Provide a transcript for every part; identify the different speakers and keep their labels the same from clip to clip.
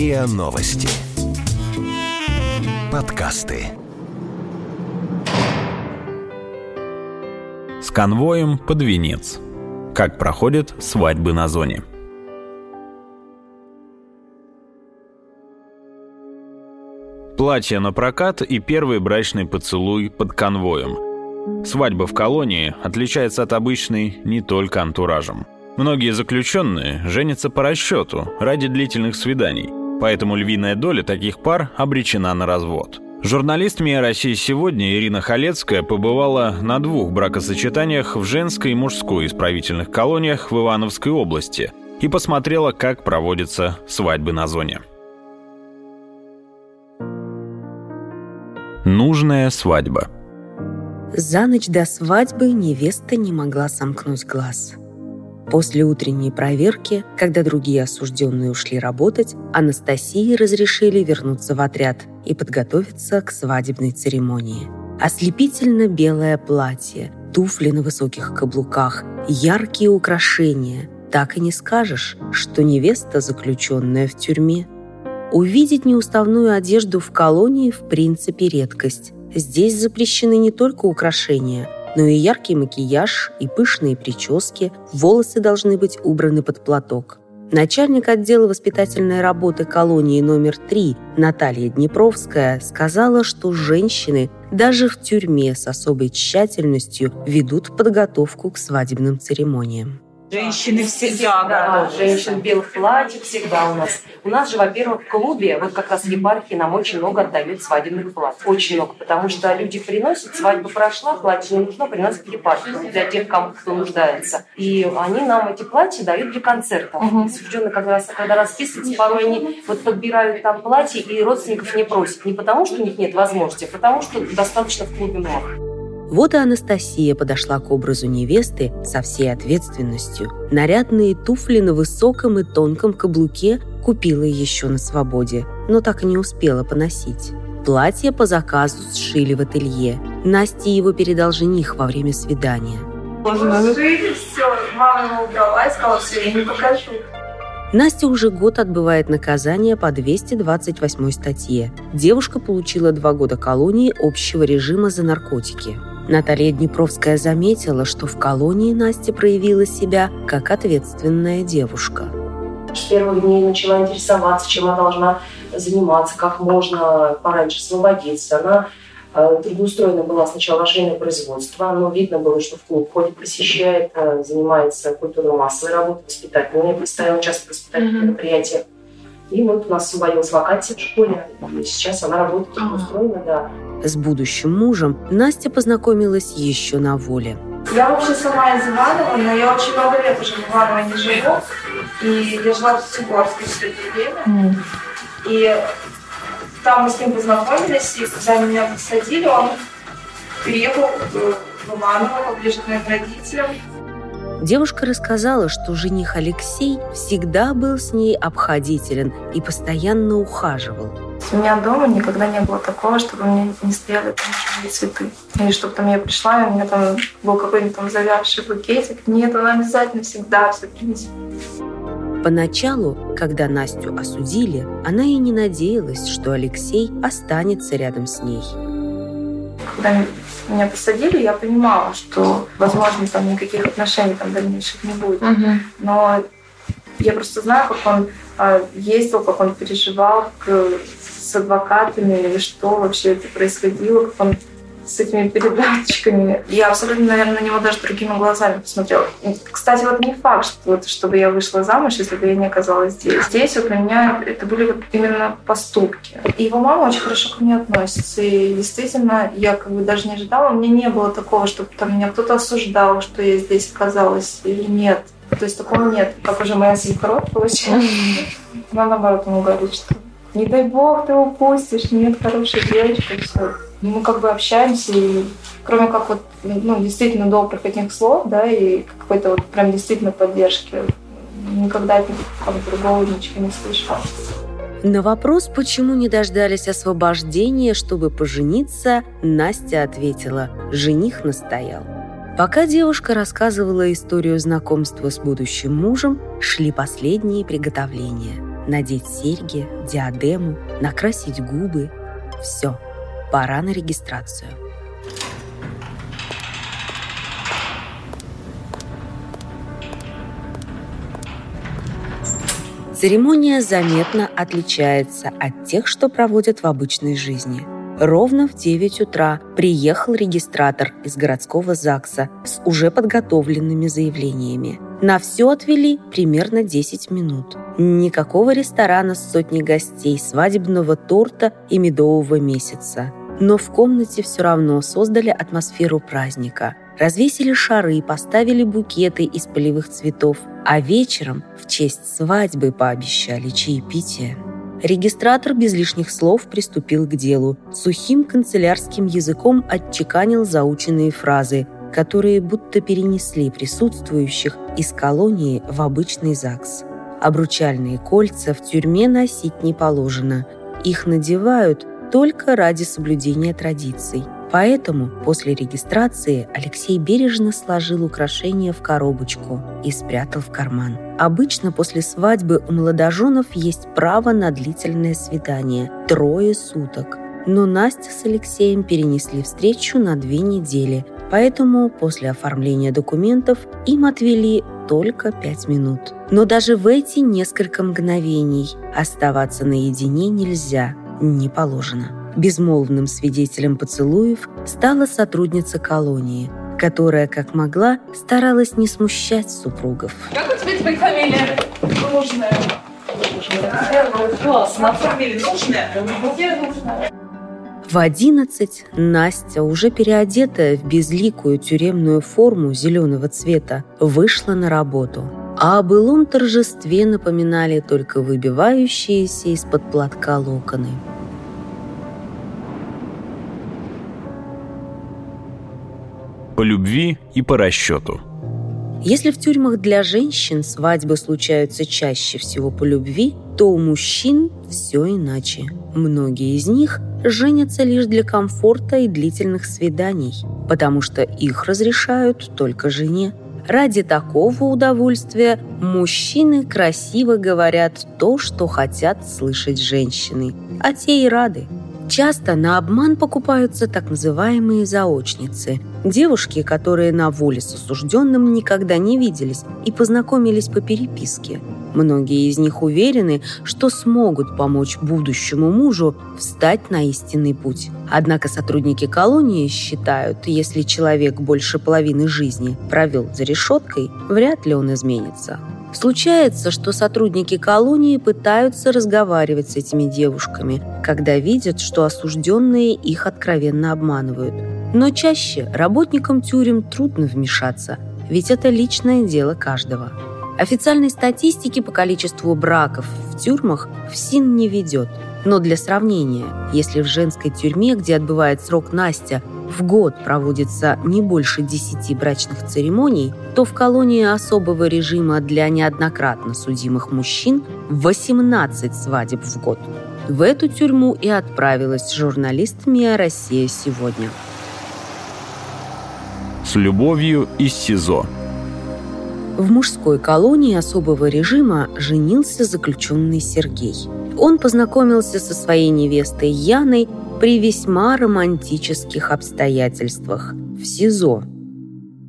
Speaker 1: РИА Новости. Подкасты.
Speaker 2: С конвоем под венец. Как проходят свадьбы на зоне. Платье на прокат и первый брачный поцелуй под конвоем. Свадьба в колонии отличается от обычной не только антуражем. Многие заключенные женятся по расчету ради длительных свиданий, поэтому львиная доля таких пар обречена на развод. Журналист МИА России сегодня Ирина Халецкая побывала на двух бракосочетаниях в женской и мужской исправительных колониях в Ивановской области и посмотрела, как проводятся свадьбы на зоне. Нужная свадьба.
Speaker 3: За ночь до свадьбы невеста не могла сомкнуть глаз. После утренней проверки, когда другие осужденные ушли работать, Анастасии разрешили вернуться в отряд и подготовиться к свадебной церемонии. Ослепительно белое платье, туфли на высоких каблуках, яркие украшения. Так и не скажешь, что невеста, заключенная в тюрьме. Увидеть неуставную одежду в колонии в принципе редкость. Здесь запрещены не только украшения – но и яркий макияж, и пышные прически, волосы должны быть убраны под платок. Начальник отдела воспитательной работы колонии номер 3 Наталья Днепровская сказала, что женщины даже в тюрьме с особой тщательностью ведут подготовку к свадебным церемониям.
Speaker 4: Женщины всегда да, готовы. Женщин в белых платьях всегда у нас. У нас же, во-первых, в клубе, вот как раз епархии нам очень много отдают свадебных платьев. Очень много, потому что люди приносят, свадьба прошла, платье не нужно, приносят епархию для тех, кому кто нуждается. И они нам эти платья дают для концертов. Угу. Раз, когда расписываются, порой они вот подбирают там платье и родственников не просят. Не потому, что у них нет возможности, а потому, что достаточно в клубе много.
Speaker 3: Вот и Анастасия подошла к образу невесты со всей ответственностью. Нарядные туфли на высоком и тонком каблуке купила еще на свободе, но так и не успела поносить. Платье по заказу сшили в ателье. Насте его передал жених во время свидания.
Speaker 5: Сшили все, мама ему убрала и сказала, все, я не покажу.
Speaker 3: Настя уже год отбывает наказание по 228 статье. Девушка получила два года колонии общего режима за наркотики. Наталья Днепровская заметила, что в колонии Настя проявила себя как ответственная девушка.
Speaker 4: С первых дней начала интересоваться, чем она должна заниматься, как можно пораньше освободиться. Она э, трудоустроена была сначала швейное производство, но видно было, что в клуб ходит, посещает, э, занимается культурно-массовой работой, воспитательной, представила часто воспитательные mm-hmm. мероприятия. И вот у нас освободилась вакансия в школе, и сейчас она работает трудоустроена, да.
Speaker 3: С будущим мужем Настя познакомилась еще на воле.
Speaker 5: Я вообще сама из Иванова, но я очень много лет уже в Иваново не живу. И я жила в Сигорске все это время. Mm. И там мы с ним познакомились, и когда меня посадили, он переехал в Иваново, поближе к моим родителям.
Speaker 3: Девушка рассказала, что жених Алексей всегда был с ней обходителен и постоянно ухаживал.
Speaker 5: У меня дома никогда не было такого, чтобы меня не стояли там живые цветы. Или чтобы там я пришла, и у меня там был какой-нибудь там завявший букетик. Нет, она обязательно всегда все принесет.
Speaker 3: Поначалу, когда Настю осудили, она и не надеялась, что Алексей останется рядом с ней.
Speaker 5: Когда меня посадили, я понимала, что, возможно, там никаких отношений там дальнейших не будет. Угу. Но я просто знаю, как он э, ездил, как он переживал, как с адвокатами или что вообще это происходило, как он с этими передатчиками. Я абсолютно, наверное, на него даже другими глазами посмотрела. Кстати, вот не факт, что вот, чтобы я вышла замуж, если бы я не оказалась здесь. Здесь вот для меня это были вот именно поступки. И его мама очень хорошо ко мне относится. И действительно, я как бы даже не ожидала. У меня не было такого, чтобы там меня кто-то осуждал, что я здесь оказалась или нет. То есть такого нет. Как уже моя свекровь получилась. Она наоборот ему говорит, что не дай бог ты упустишь, нет, хорошая девочка, все. Мы как бы общаемся, и кроме как вот, ну, действительно добрых этих слов, да, и какой-то вот прям действительно поддержки, никогда от них другого ничего не слышала.
Speaker 3: На вопрос, почему не дождались освобождения, чтобы пожениться, Настя ответила – жених настоял. Пока девушка рассказывала историю знакомства с будущим мужем, шли последние приготовления – надеть серьги, диадему, накрасить губы. Все, пора на регистрацию. Церемония заметно отличается от тех, что проводят в обычной жизни. Ровно в 9 утра приехал регистратор из городского ЗАГСа с уже подготовленными заявлениями. На все отвели примерно 10 минут. Никакого ресторана с сотней гостей, свадебного торта и медового месяца. Но в комнате все равно создали атмосферу праздника – развесили шары, поставили букеты из полевых цветов, а вечером в честь свадьбы пообещали чаепитие. Регистратор без лишних слов приступил к делу. Сухим канцелярским языком отчеканил заученные фразы, которые будто перенесли присутствующих из колонии в обычный ЗАГС. Обручальные кольца в тюрьме носить не положено. Их надевают только ради соблюдения традиций – Поэтому после регистрации Алексей бережно сложил украшения в коробочку и спрятал в карман. Обычно после свадьбы у молодоженов есть право на длительное свидание – трое суток. Но Настя с Алексеем перенесли встречу на две недели, поэтому после оформления документов им отвели только пять минут. Но даже в эти несколько мгновений оставаться наедине нельзя, не положено. Безмолвным свидетелем поцелуев стала сотрудница колонии, которая, как могла, старалась не смущать супругов.
Speaker 5: Как у тебя теперь фамилия? Нужная. Классно. Фамилия нужная?
Speaker 3: В одиннадцать Настя, уже переодетая в безликую тюремную форму зеленого цвета, вышла на работу. А о былом торжестве напоминали только выбивающиеся из-под платка локоны.
Speaker 2: По любви и по расчету.
Speaker 3: Если в тюрьмах для женщин свадьбы случаются чаще всего по любви, то у мужчин все иначе. Многие из них женятся лишь для комфорта и длительных свиданий, потому что их разрешают только жене. Ради такого удовольствия мужчины красиво говорят то, что хотят слышать женщины, а те и рады. Часто на обман покупаются так называемые заочницы – девушки, которые на воле с осужденным никогда не виделись и познакомились по переписке. Многие из них уверены, что смогут помочь будущему мужу встать на истинный путь. Однако сотрудники колонии считают, если человек больше половины жизни провел за решеткой, вряд ли он изменится. Случается, что сотрудники колонии пытаются разговаривать с этими девушками, когда видят, что осужденные их откровенно обманывают. Но чаще работникам тюрем трудно вмешаться, ведь это личное дело каждого. Официальной статистики по количеству браков в тюрьмах ФСИН не ведет. Но для сравнения, если в женской тюрьме, где отбывает срок Настя, в год проводится не больше 10 брачных церемоний, то в колонии особого режима для неоднократно судимых мужчин 18 свадеб в год. В эту тюрьму и отправилась журналист МИА «Россия сегодня».
Speaker 2: С любовью из СИЗО.
Speaker 3: В мужской колонии особого режима женился заключенный Сергей. Он познакомился со своей невестой Яной при весьма романтических обстоятельствах в СИЗО.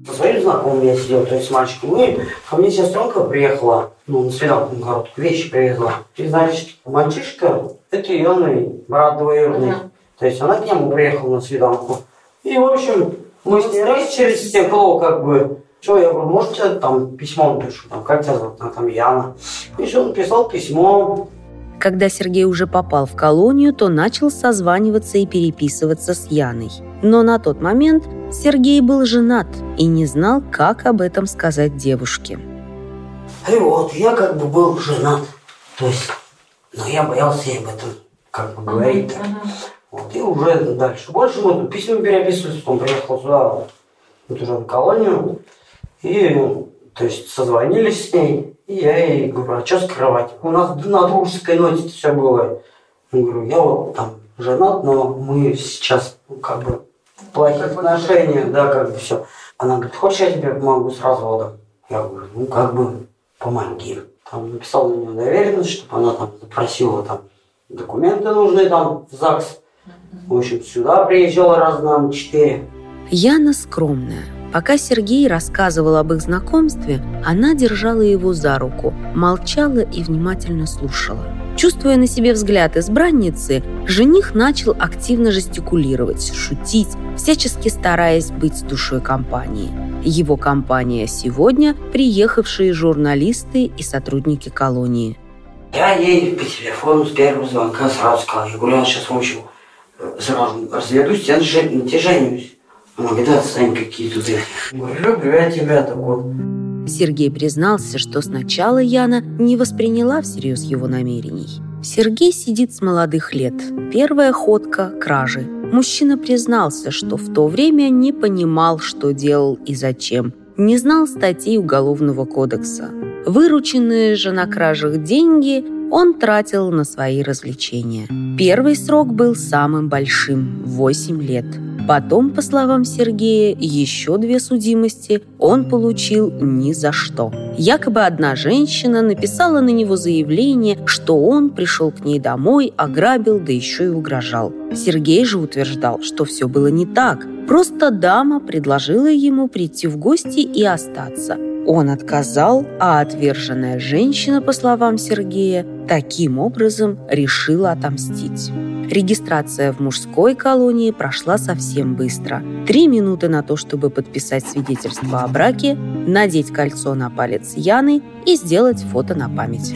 Speaker 1: Со своим знакомым я сидел, то есть с мальчиком. И ко мне сестренка приехала, ну, на свиданку на короткую, вещи привезла. И, значит, мальчишка, это Яный, брат двоюродный. Uh-huh. То есть она к нему приехала на свиданку. И, в общем, мы с ней раз через стекло, как бы, что, я говорю, можете там письмо напишу, там, как тебя зовут, она там Яна. И все, написал письмо,
Speaker 3: когда Сергей уже попал в колонию, то начал созваниваться и переписываться с Яной. Но на тот момент Сергей был женат и не знал, как об этом сказать девушке.
Speaker 1: И вот, я как бы был женат. То есть, но я боялся ей об этом как бы говорить. Uh-huh. Вот, и уже дальше. Больше мы письма переписывались, потом приехал сюда, вот уже в колонию. И, то есть, созвонились с ней. И я ей говорю, а что скрывать? У нас на дружеской ноте все было. Я говорю, я вот там женат, но мы сейчас как бы в плохих отношениях, да, как бы все. Она говорит, хочешь, я тебе помогу с разводом? Я говорю, ну как бы помоги. там написал на нее доверенность, чтобы она там запросила там документы нужные там в ЗАГС. В общем, сюда приезжала раз на четыре.
Speaker 3: Яна скромная. Пока Сергей рассказывал об их знакомстве, она держала его за руку, молчала и внимательно слушала. Чувствуя на себе взгляд избранницы, жених начал активно жестикулировать, шутить, всячески стараясь быть с душой компании. Его компания сегодня – приехавшие журналисты и сотрудники колонии.
Speaker 1: Я ей по телефону с первого звонка сразу сказал, я говорю, я сейчас, в общем, сразу разведусь, я на люблю я тебя такой.
Speaker 3: Сергей признался, что сначала Яна не восприняла всерьез его намерений. Сергей сидит с молодых лет. Первая ходка – кражи. Мужчина признался, что в то время не понимал, что делал и зачем. Не знал статей Уголовного кодекса. Вырученные же на кражах деньги он тратил на свои развлечения. Первый срок был самым большим – 8 лет – Потом, по словам Сергея, еще две судимости он получил ни за что. Якобы одна женщина написала на него заявление, что он пришел к ней домой, ограбил, да еще и угрожал. Сергей же утверждал, что все было не так. Просто дама предложила ему прийти в гости и остаться. Он отказал, а отверженная женщина, по словам Сергея, таким образом решила отомстить. Регистрация в мужской колонии прошла совсем быстро. Три минуты на то, чтобы подписать свидетельство о браке, надеть кольцо на палец Яны и сделать фото на память.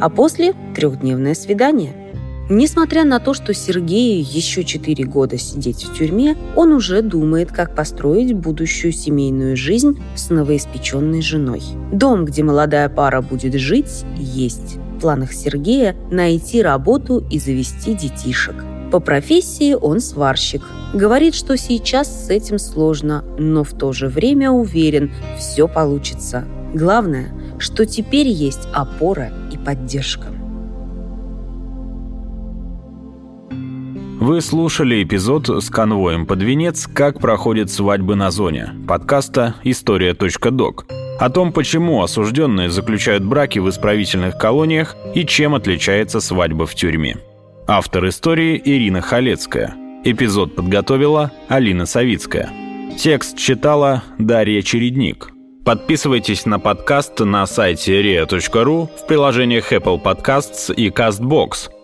Speaker 3: А после – трехдневное свидание. Несмотря на то, что Сергею еще четыре года сидеть в тюрьме, он уже думает, как построить будущую семейную жизнь с новоиспеченной женой. Дом, где молодая пара будет жить, есть планах Сергея найти работу и завести детишек. По профессии он сварщик. Говорит, что сейчас с этим сложно, но в то же время уверен, все получится. Главное, что теперь есть опора и поддержка.
Speaker 2: Вы слушали эпизод с конвоем под венец «Как проходят свадьбы на зоне» подкаста «История.док» о том, почему осужденные заключают браки в исправительных колониях и чем отличается свадьба в тюрьме. Автор истории Ирина Халецкая. Эпизод подготовила Алина Савицкая. Текст читала Дарья Чередник. Подписывайтесь на подкаст на сайте ria.ru в приложениях Apple Podcasts и CastBox.